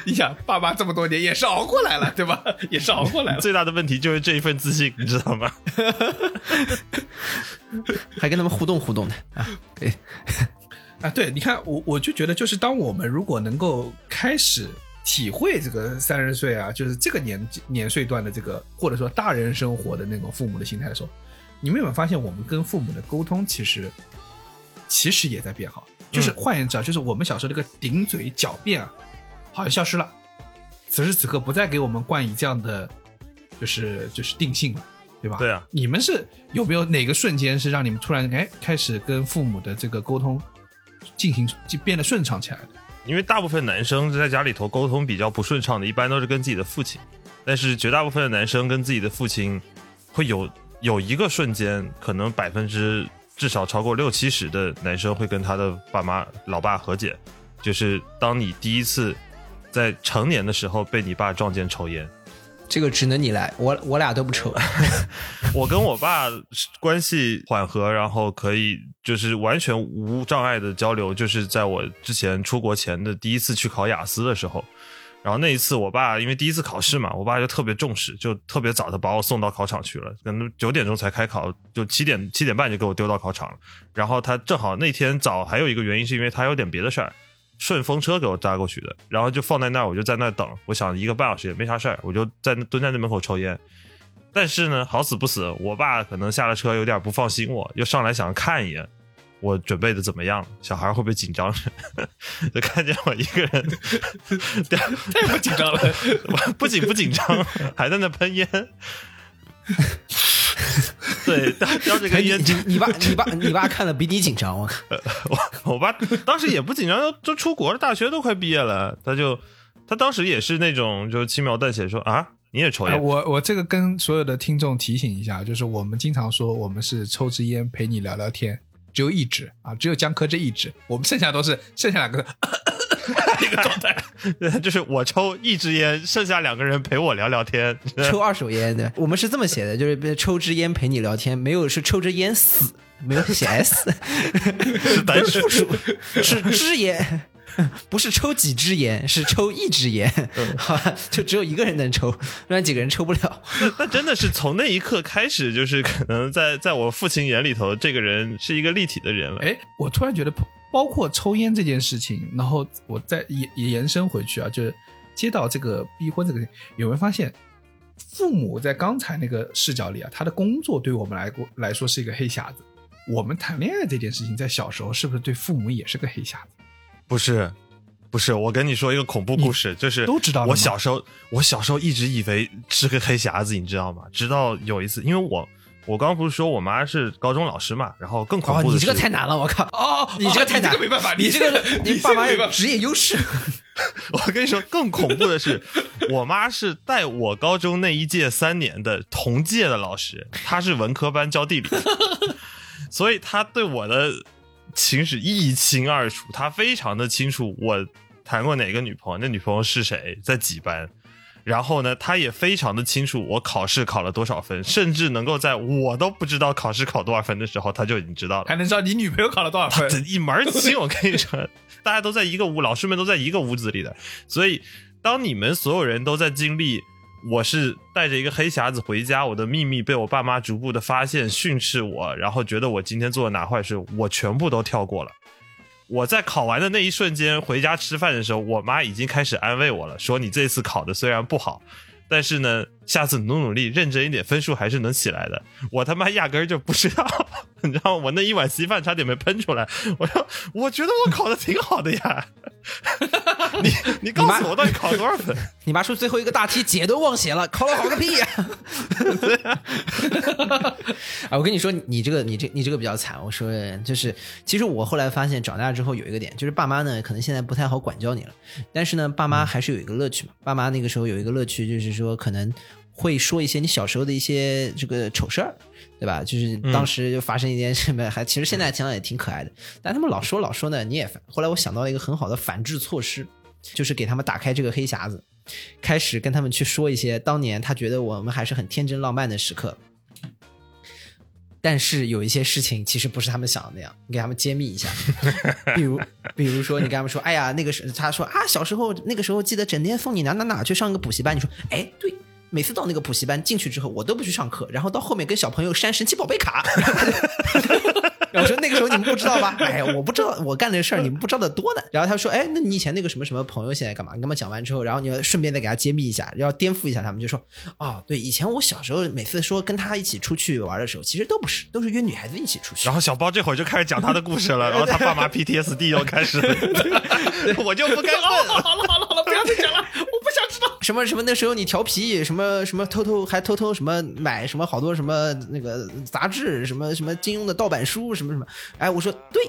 你想，爸妈这么多年也是熬过来了，对吧？也是熬过来了。最大的问题就是这一份自信，你知道吗？还跟他们互动互动的啊，对，啊，对，你看我我就觉得，就是当我们如果能够开始体会这个三十岁啊，就是这个年纪年岁段的这个，或者说大人生活的那种父母的心态的时候，你们有没有发现，我们跟父母的沟通其实其实也在变好？就是换言之啊，就是我们小时候这个顶嘴狡辩啊，好像消失了。此时此刻不再给我们冠以这样的，就是就是定性了，对吧？对啊，你们是有没有哪个瞬间是让你们突然哎开始跟父母的这个沟通进行就变得顺畅起来的？因为大部分男生在家里头沟通比较不顺畅的，一般都是跟自己的父亲，但是绝大部分的男生跟自己的父亲会有有一个瞬间，可能百分之至少超过六七十的男生会跟他的爸妈、老爸和解，就是当你第一次在成年的时候被你爸撞见抽烟。这个只能你来，我我俩都不抽。我跟我爸关系缓和，然后可以就是完全无障碍的交流，就是在我之前出国前的第一次去考雅思的时候。然后那一次，我爸因为第一次考试嘛，我爸就特别重视，就特别早的把我送到考场去了，可能九点钟才开考，就七点七点半就给我丢到考场了。然后他正好那天早还有一个原因是因为他有点别的事儿，顺风车给我扎过去的，然后就放在那儿，我就在那儿等。我想一个半小时也没啥事儿，我就在那蹲在那门口抽烟。但是呢，好死不死，我爸可能下了车有点不放心我，又上来想看一眼我准备的怎么样，小孩会不会紧张？就看见我一个人，太不紧张了。我 不仅不紧张，还在那喷烟。对，叼着根烟，你你爸你爸你爸看的比你紧张，我靠！我我爸当时也不紧张，都都出国了，大学都快毕业了，他就他当时也是那种就轻描淡写说啊，你也抽哎烟，我我这个跟所有的听众提醒一下，就是我们经常说我们是抽支烟陪你聊聊天，只有一支啊，只有江科这一支，我们剩下都是剩下两个 一个状态。对就是我抽一支烟，剩下两个人陪我聊聊天。抽二手烟的，我们是这么写的，就是抽支烟陪你聊天，没有是抽支烟死，没有写 s，是单数数是支烟，不是抽几支烟，是抽一支烟，好吧，就只有一个人能抽，不然几个人抽不了。那那真的是从那一刻开始，就是可能在在我父亲眼里头，这个人是一个立体的人了。哎，我突然觉得，包括抽烟这件事情，然后我再延延伸回去啊，就是接到这个逼婚这个，有没有发现，父母在刚才那个视角里啊，他的工作对我们来过来说是一个黑匣子。我们谈恋爱这件事情，在小时候是不是对父母也是个黑匣子？不是，不是，我跟你说一个恐怖故事，就是都知道我小时候，我小时候一直以为是个黑匣子，你知道吗？直到有一次，因为我我刚刚不是说我妈是高中老师嘛，然后更恐哦，怖的是，你这个太难了，我靠！哦，你这个太难，你这个没办法，你这个你你爸妈有职业优势。我跟你说，更恐怖的是，我妈是带我高中那一届三年的同届的老师，她是文科班教地理，所以她对我的情史一清二楚，她非常的清楚我谈过哪个女朋友，那女朋友是谁，在几班。然后呢，他也非常的清楚我考试考了多少分，甚至能够在我都不知道考试考多少分的时候，他就已经知道了。还能知道你女朋友考了多少分？这一门儿清，我跟你说，大家都在一个屋，老师们都在一个屋子里的，所以当你们所有人都在经历，我是带着一个黑匣子回家，我的秘密被我爸妈逐步的发现、训斥我，然后觉得我今天做了哪坏事，我全部都跳过了。我在考完的那一瞬间回家吃饭的时候，我妈已经开始安慰我了，说你这次考的虽然不好，但是呢，下次努努力，认真一点，分数还是能起来的。我他妈压根儿就不知道，你知道吗？我那一碗稀饭差点没喷出来。我说，我觉得我考的挺好的呀。你你告诉我，到底考了多少分？你妈说最后一个大题姐都忘写了，考了好个屁呀、啊！我跟你说，你这个你这你这个比较惨。我说就是，其实我后来发现，长大之后有一个点，就是爸妈呢可能现在不太好管教你了，但是呢，爸妈还是有一个乐趣嘛。爸妈那个时候有一个乐趣，就是说可能会说一些你小时候的一些这个丑事儿。对吧？就是当时就发生一件什么，还其实现在想想也挺可爱的。但他们老说老说呢，你也烦。后来我想到了一个很好的反制措施，就是给他们打开这个黑匣子，开始跟他们去说一些当年他觉得我们还是很天真浪漫的时刻。但是有一些事情其实不是他们想的那样，你给他们揭秘一下。比如，比如说你跟他们说，哎呀，那个是他说啊，小时候那个时候记得整天送你哪哪哪去上个补习班。你说，哎，对，每次到那个补习班进去之后，我都不去上课，然后到后面跟小朋友删神奇宝贝卡。然后说那个时候你们不知道吧？哎，我不知道我干的事儿，你们不知道的多呢。然后他说，哎，那你以前那个什么什么朋友现在干嘛？你跟他们讲完之后，然后你要顺便再给他揭秘一下，要颠覆一下他们，就说，哦，对，以前我小时候每次说跟他一起出去玩的时候，其实都不是，都是约女孩子一起出去。然后小包这会儿就开始讲他的故事了，然后他爸妈 PTSD 又开始了，我就不该问。好了好了好了，不要再讲了。什么什么那时候你调皮，什么什么偷偷还偷偷什么买什么好多什么那个杂志，什么什么金庸的盗版书，什么什么。哎，我说对，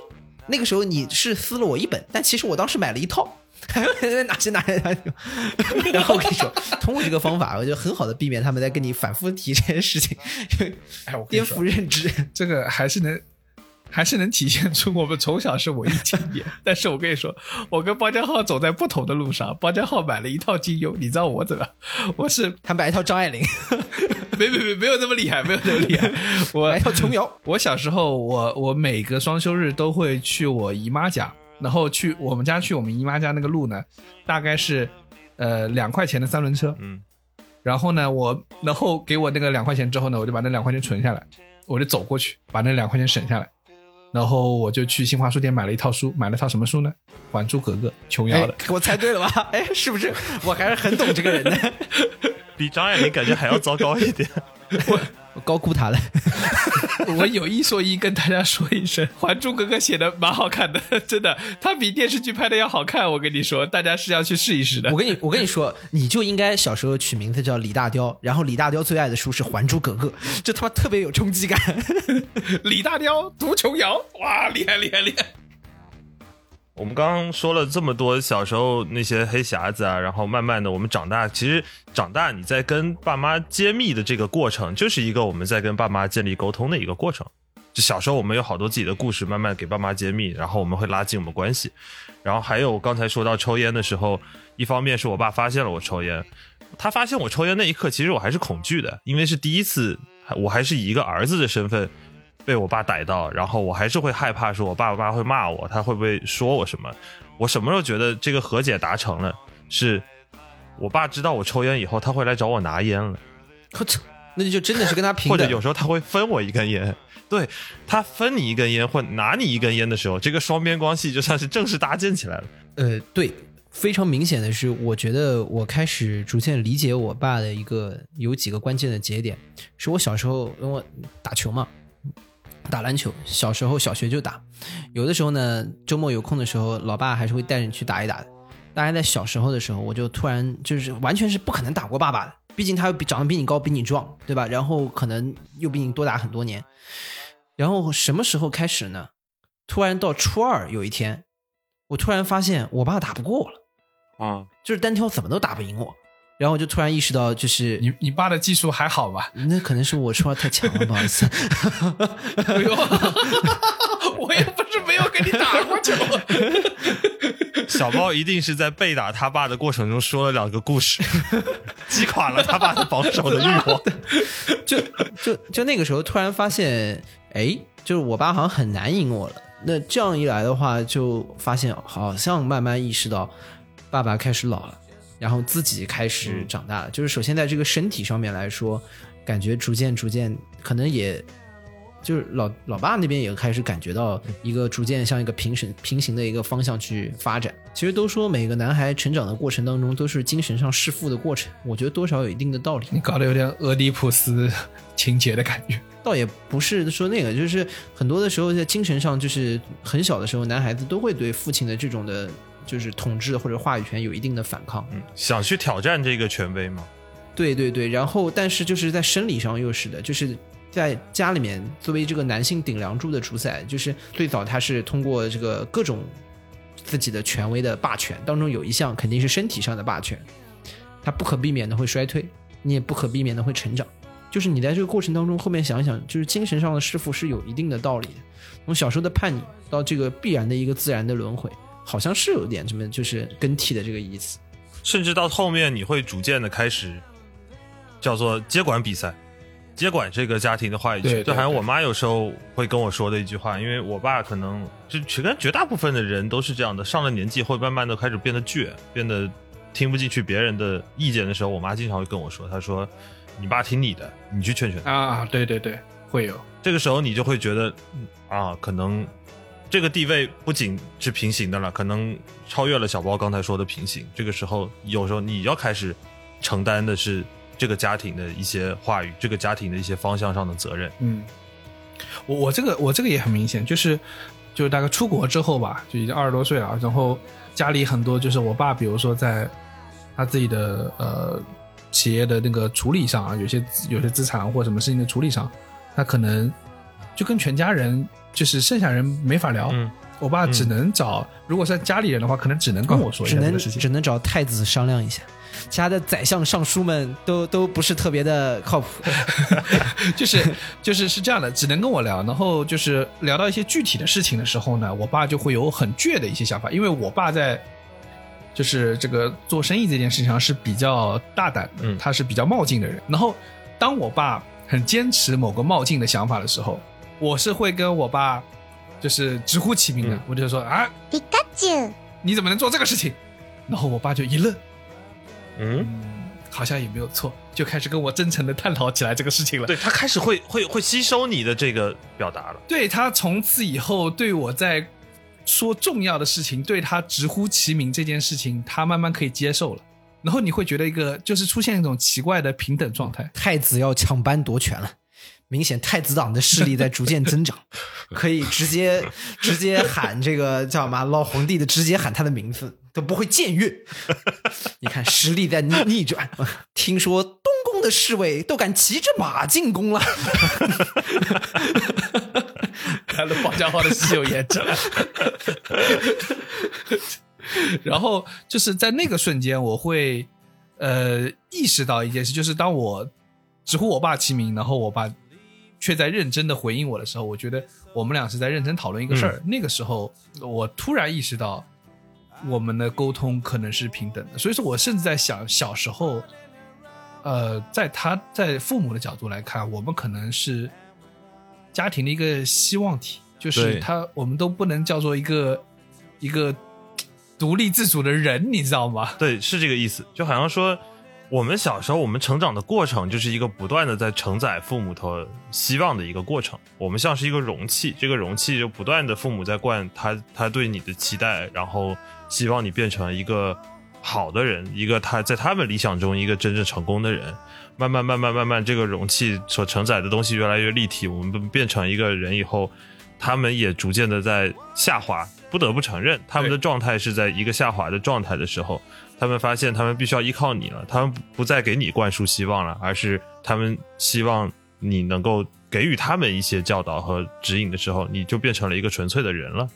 那个时候你是撕了我一本，但其实我当时买了一套。哪些哪些哪些？然后我跟你说，通过这个方法，我就很好的避免他们在跟你反复提这件事情，哎，我颠覆认知。这个还是能，还是能体现出 我们从小是文艺青年。但是我跟你说，我跟包家浩走在不同的路上，包家浩买了一套金庸，你知道我怎么？我是他买一套张爱玲，没没没没有那么厉害，没有那么厉害。我买一套琼瑶。我小时候，我我每个双休日都会去我姨妈家，然后去我们家去我们姨妈家那个路呢，大概是呃两块钱的三轮车。嗯，然后呢，我然后给我那个两块钱之后呢，我就把那两块钱存下来，我就走过去把那两块钱省下来，然后我就去新华书店买了一套书，买了套什么书呢？《还珠格格》琼瑶哎的。，我猜对了吧？哎，是不是？我还是很懂这个人的，比张爱玲感觉还要糟糕一点。我高估他了。我有一说一，跟大家说一声，《还珠格格》写的蛮好看的，真的，它比电视剧拍的要好看。我跟你说，大家是要去试一试的我。跟你我跟你说，你就应该小时候取名字叫李大雕，然后李大雕最爱的书是《还珠格格》，这他妈特别有冲击感。李大雕读琼瑶，哇，厉害厉害厉害！我们刚刚说了这么多小时候那些黑匣子啊，然后慢慢的我们长大，其实长大你在跟爸妈揭秘的这个过程，就是一个我们在跟爸妈建立沟通的一个过程。就小时候我们有好多自己的故事，慢慢给爸妈揭秘，然后我们会拉近我们关系。然后还有刚才说到抽烟的时候，一方面是我爸发现了我抽烟，他发现我抽烟那一刻，其实我还是恐惧的，因为是第一次，我还是以一个儿子的身份被我爸逮到，然后我还是会害怕，说我爸爸会骂我，他会不会说我什么？我什么时候觉得这个和解达成了？是我爸知道我抽烟以后，他会来找我拿烟了，我操，那就真的是跟他平等。或者有时候他会分我一根烟。对他分你一根烟或拿你一根烟的时候，这个双边关系就算是正式搭建起来了。呃，对，非常明显的是，我觉得我开始逐渐理解我爸的一个有几个关键的节点，是我小时候因为我打球嘛，打篮球，小时候小学就打，有的时候呢，周末有空的时候，老爸还是会带着你去打一打的。大概在小时候的时候，我就突然就是完全是不可能打过爸爸的，毕竟他又比长得比你高，比你壮，对吧？然后可能又比你多打很多年。然后什么时候开始呢？突然到初二有一天，我突然发现我爸打不过我了，啊，就是单挑怎么都打不赢我。然后我就突然意识到，就是你你爸的技术还好吧？那可能是我说话太强了，不好意思。哎呦，我也不是没有跟你打过球。小包一定是在被打他爸的过程中说了两个故事，击垮了他爸的防守的欲望。就就就那个时候突然发现，哎，就是我爸好像很难赢我了。那这样一来的话，就发现好像慢慢意识到，爸爸开始老了，然后自己开始长大了。就是首先在这个身体上面来说，感觉逐渐逐渐，可能也就是老老爸那边也开始感觉到一个逐渐向一个平行平行的一个方向去发展。其实都说每个男孩成长的过程当中都是精神上弑父的过程，我觉得多少有一定的道理。你搞得有点俄狄浦斯情节的感觉。倒也不是说那个，就是很多的时候在精神上，就是很小的时候，男孩子都会对父亲的这种的，就是统治或者话语权有一定的反抗。嗯想去挑战这个权威吗？对对对，然后但是就是在生理上又是的，就是在家里面作为这个男性顶梁柱的主宰，就是最早他是通过这个各种自己的权威的霸权当中有一项肯定是身体上的霸权，他不可避免的会衰退，你也不可避免的会成长。就是你在这个过程当中，后面想一想，就是精神上的弑父是有一定的道理的。从小时候的叛逆到这个必然的一个自然的轮回，好像是有点什么就是更替的这个意思。甚至到后面你会逐渐的开始叫做接管比赛，接管这个家庭的话语权。就好像我妈有时候会跟我说的一句话，因为我爸可能就其实绝大部分的人都是这样的，上了年纪会慢慢的开始变得倔，变得听不进去别人的意见的时候，我妈经常会跟我说，她说：“你爸听你的，你去劝劝他。啊，对对对，会有。这个时候你就会觉得嗯啊，可能这个地位不仅是平行的了，可能超越了小包刚才说的平行。这个时候，有时候你要开始承担的是这个家庭的一些话语，这个家庭的一些方向上的责任。嗯，我我这个我这个也很明显，就是就是大概出国之后吧，就已经二十多岁了，然后家里很多就是我爸，比如说在他自己的呃企业的那个处理上啊，有些有些资产或什么事情的处理上，他可能就跟全家人就是剩下人没法聊，嗯，我爸只能找，如果是家里人的话，可能只能跟我说一只能下这个事情。只能找太子商量一下。其他的宰相尚书们都都不是特别的靠谱，就是就是是这样的，只能跟我聊，然后就是聊到一些具体的事情的时候呢，我爸就会有很倔的一些想法，因为我爸在就是这个做生意这件事情上是比较大胆的，嗯他是比较冒进的人。然后当我爸很坚持某个冒进的想法的时候，我是会跟我爸就是直呼其名的，嗯我就说啊，皮卡丘，你怎么能做这个事情？然后我爸就一愣，嗯，好像也没有错，就开始跟我真诚的探讨起来这个事情了。对他开始会会会吸收你的这个表达了。对他从此以后对我在说重要的事情，对他直呼其名这件事情，他慢慢可以接受了。然后你会觉得一个就是出现一种奇怪的平等状态。太子要抢班夺权了。明显太子党的势力在逐渐增长，可以直接直接喊这个叫什么老皇帝的，直接喊他的名字都不会僭越。你看实力在逆逆转，听说东宫的侍卫都敢骑着马进宫了。看了保家花的稀有颜值。然后就是在那个瞬间，我会呃意识到一件事，就是当我直呼我爸其名，然后我爸却在认真的回应我的时候，我觉得我们俩是在认真讨论一个事儿。那个时候，我突然意识到我们的沟通可能是平等的，所以说我甚至在想，小时候，呃，在他在父母的角度来看，我们可能是家庭的一个希望体，就是他我们都不能叫做一个一个独立自主的人，你知道吗？对，是这个意思。就好像说，我们小时候我们成长的过程，就是一个不断的在承载父母的希望的一个过程。我们像是一个容器，这个容器就不断的父母在灌他他对你的期待，然后希望你变成一个好的人，一个他在他们理想中一个真正成功的人。慢慢慢慢慢慢，这个容器所承载的东西越来越立体，我们变成一个人以后，他们也逐渐的在下滑。不得不承认，他们的状态是在一个下滑的状态的时候，他们发现他们必须要依靠你了，他们不再给你灌输希望了，而是他们希望你能够给予他们一些教导和指引的时候，你就变成了一个纯粹的人了。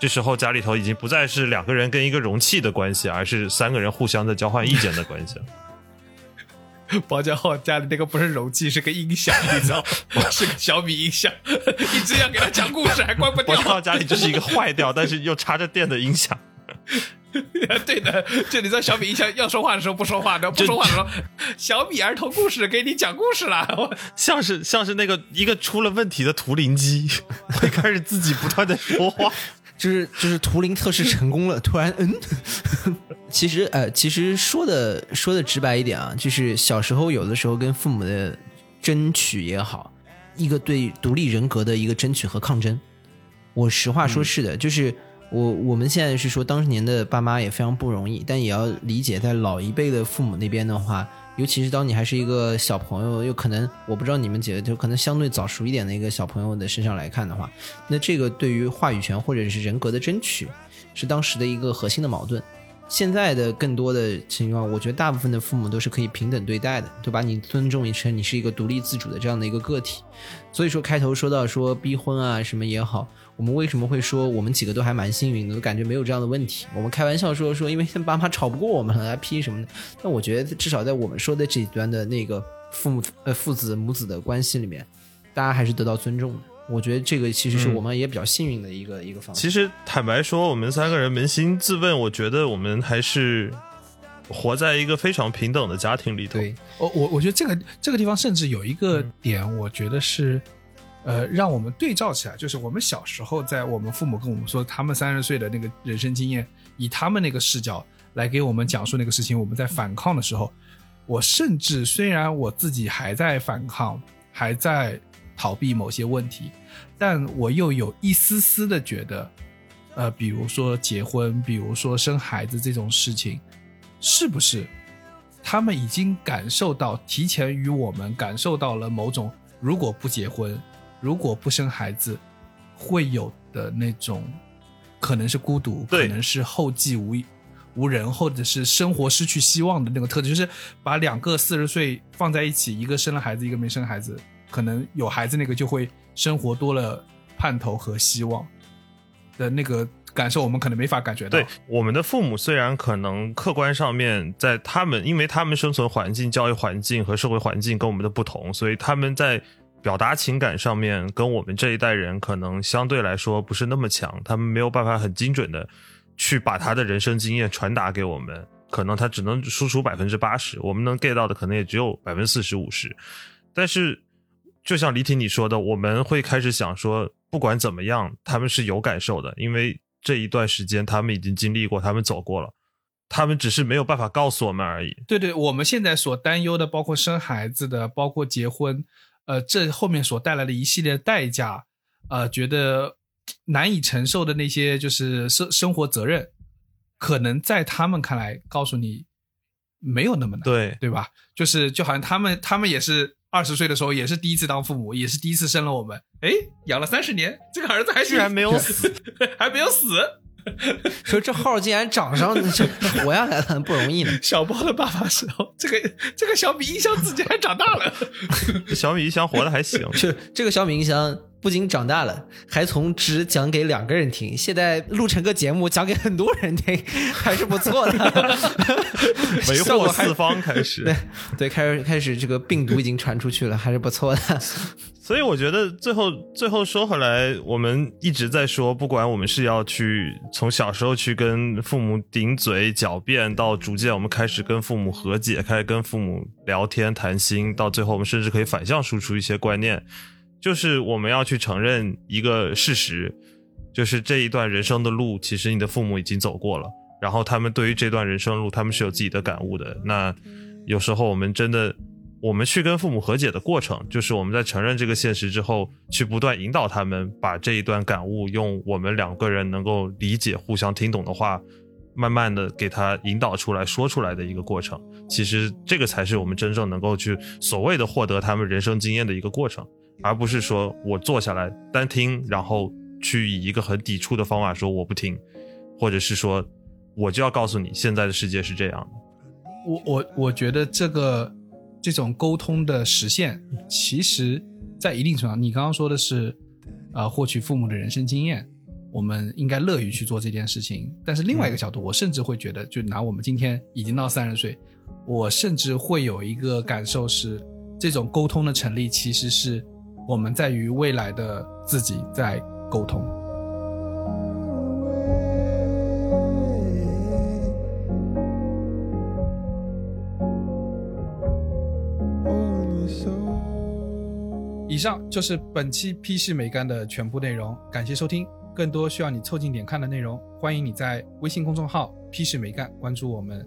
这时候家里头已经不再是两个人跟一个容器的关系，而是三个人互相在交换意见的关系了。保家浩家里那个不是容器，是个音响，你知道吗？是个小米音响，一直要给他讲故事，还关不掉我。看到家里就是一个坏掉但是又插着电的音响，对的，就你知道小米音响要说话的时候不说话然后，不说话的时候，小米儿童故事给你讲故事了。像是像是那个一个出了问题的图灵机，会开始自己不断的说话。就是就是图灵测试成功了，突然嗯，其实呃，其实说的说的直白一点啊，就是小时候有的时候跟父母的争取也好，一个对独立人格的一个争取和抗争。我实话说是的，就是我我们现在是说当年的爸妈也非常不容易，但也要理解在老一辈的父母那边的话，尤其是当你还是一个小朋友，又可能我不知道你们几个，就可能相对早熟一点的一个小朋友的身上来看的话，那这个对于话语权或者是人格的争取，是当时的一个核心的矛盾。现在的更多的情况，我觉得大部分的父母都是可以平等对待的，都把你尊重一成你是一个独立自主的这样的一个个体。所以说开头说到说逼婚啊什么也好，我们为什么会说我们几个都还蛮幸运的，都感觉没有这样的问题。我们开玩笑说说，因为爸妈吵不过我们了，批什么的。但我觉得至少在我们说的这一端的那个父母呃父子母子的关系里面，大家还是得到尊重的。我觉得这个其实是嗯我们也比较幸运的一个、一个方式。其实坦白说，我们三个人扪心自问，我觉得我们还是活在一个非常平等的家庭里头。对，我我我觉得这个这个地方甚至有一个点，我觉得是，呃，让我们对照起来，就是我们小时候在我们父母跟我们说他们三十岁的那个人生经验，以他们那个视角来给我们讲述那个事情，我们在反抗的时候，我甚至虽然我自己还在反抗，还在逃避某些问题，但我又有一丝丝的觉得，呃，比如说结婚，比如说生孩子这种事情，是不是他们已经感受到，提前与我们感受到了某种如果不结婚，如果不生孩子，会有的那种，可能是孤独，可能是后继无无人，或者是生活失去希望的那个特质，就是把两个四十岁放在一起，一个生了孩子，一个没生孩子，可能有孩子那个就会生活多了盼头和希望的那个感受，我们可能没法感觉到。对，我们的父母虽然可能客观上面在他们，因为他们生存环境、教育环境和社会环境跟我们的不同，所以他们在表达情感上面跟我们这一代人可能相对来说不是那么强，他们没有办法很精准的去把他的人生经验传达给我们，可能他只能输出百分之八十，我们能 get 到的可能也只有百分之四十五十。但是，就像李挺你说的，我们会开始想说，不管怎么样，他们是有感受的，因为这一段时间他们已经经历过，他们走过了，他们只是没有办法告诉我们而已。对对，我们现在所担忧的，包括生孩子的，包括结婚，呃，这后面所带来的一系列代价，呃，觉得难以承受的那些就是生生活责任，可能在他们看来，告诉你没有那么难，对，对吧？就是就好像他们他们也是二十岁的时候，也是第一次当父母，也是第一次生了我们，哎，养了三十年，这个儿子还居然没有死，还没有死，说这号竟然长上，这活下来了，不容易呢。小包的爸爸说，这个这个小米音箱自己还长大了。小米音箱活的还行。这这个小米音箱不仅长大了，还从只讲给两个人听，现在录成个节目讲给很多人听，还是不错的。为 效果还祸四方开始。对对，开始开始这个病毒已经传出去了，还是不错的。所以我觉得最后最后说回来，我们一直在说，不管我们是要去从小时候去跟父母顶嘴狡辩，到逐渐我们开始跟父母和解，开始跟父母聊天谈心，到最后我们甚至可以反向输出一些观念，就是我们要去承认一个事实，就是这一段人生的路，其实你的父母已经走过了，然后他们对于这段人生路，他们是有自己的感悟的。那有时候我们真的，我们去跟父母和解的过程，就是我们在承认这个现实之后，去不断引导他们把这一段感悟，用我们两个人能够理解、互相听懂的话，慢慢的给他引导出来、说出来的一个过程。其实这个才是我们真正能够去所谓的获得他们人生经验的一个过程，而不是说我坐下来单听，然后去以一个很抵触的方法说我不听，或者是说我就要告诉你现在的世界是这样的。我我我觉得这个这种沟通的实现，其实在一定程度上，你刚刚说的是，呃，获取父母的人生经验，我们应该乐于去做这件事情。但是另外一个角度，我甚至会觉得，就拿我们今天已经到三十岁，我甚至会有一个感受是，这种沟通的成立，其实是我们在与未来的自己在沟通。以上就是本期批示美干的全部内容，感谢收听。更多需要你凑近点看的内容，欢迎你在微信公众号“批示美干”关注我们，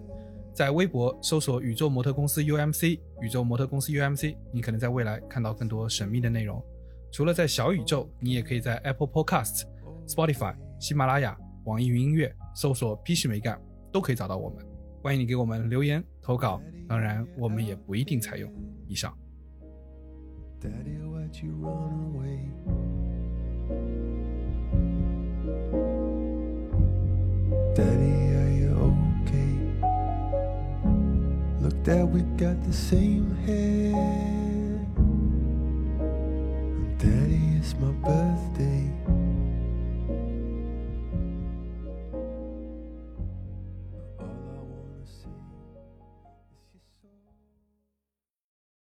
在微博搜索“宇宙模特公司 UMC”，宇宙模特公司 UMC，你可能在未来看到更多神秘的内容。除了在小宇宙，你也可以在 Apple Podcast、Spotify、喜马拉雅、网易云音乐搜索“批示美干”，都可以找到我们。欢迎你给我们留言投稿，当然我们也不一定采用。以上。Look, Dad, we got the same hair. And Daddy, it's my birthday.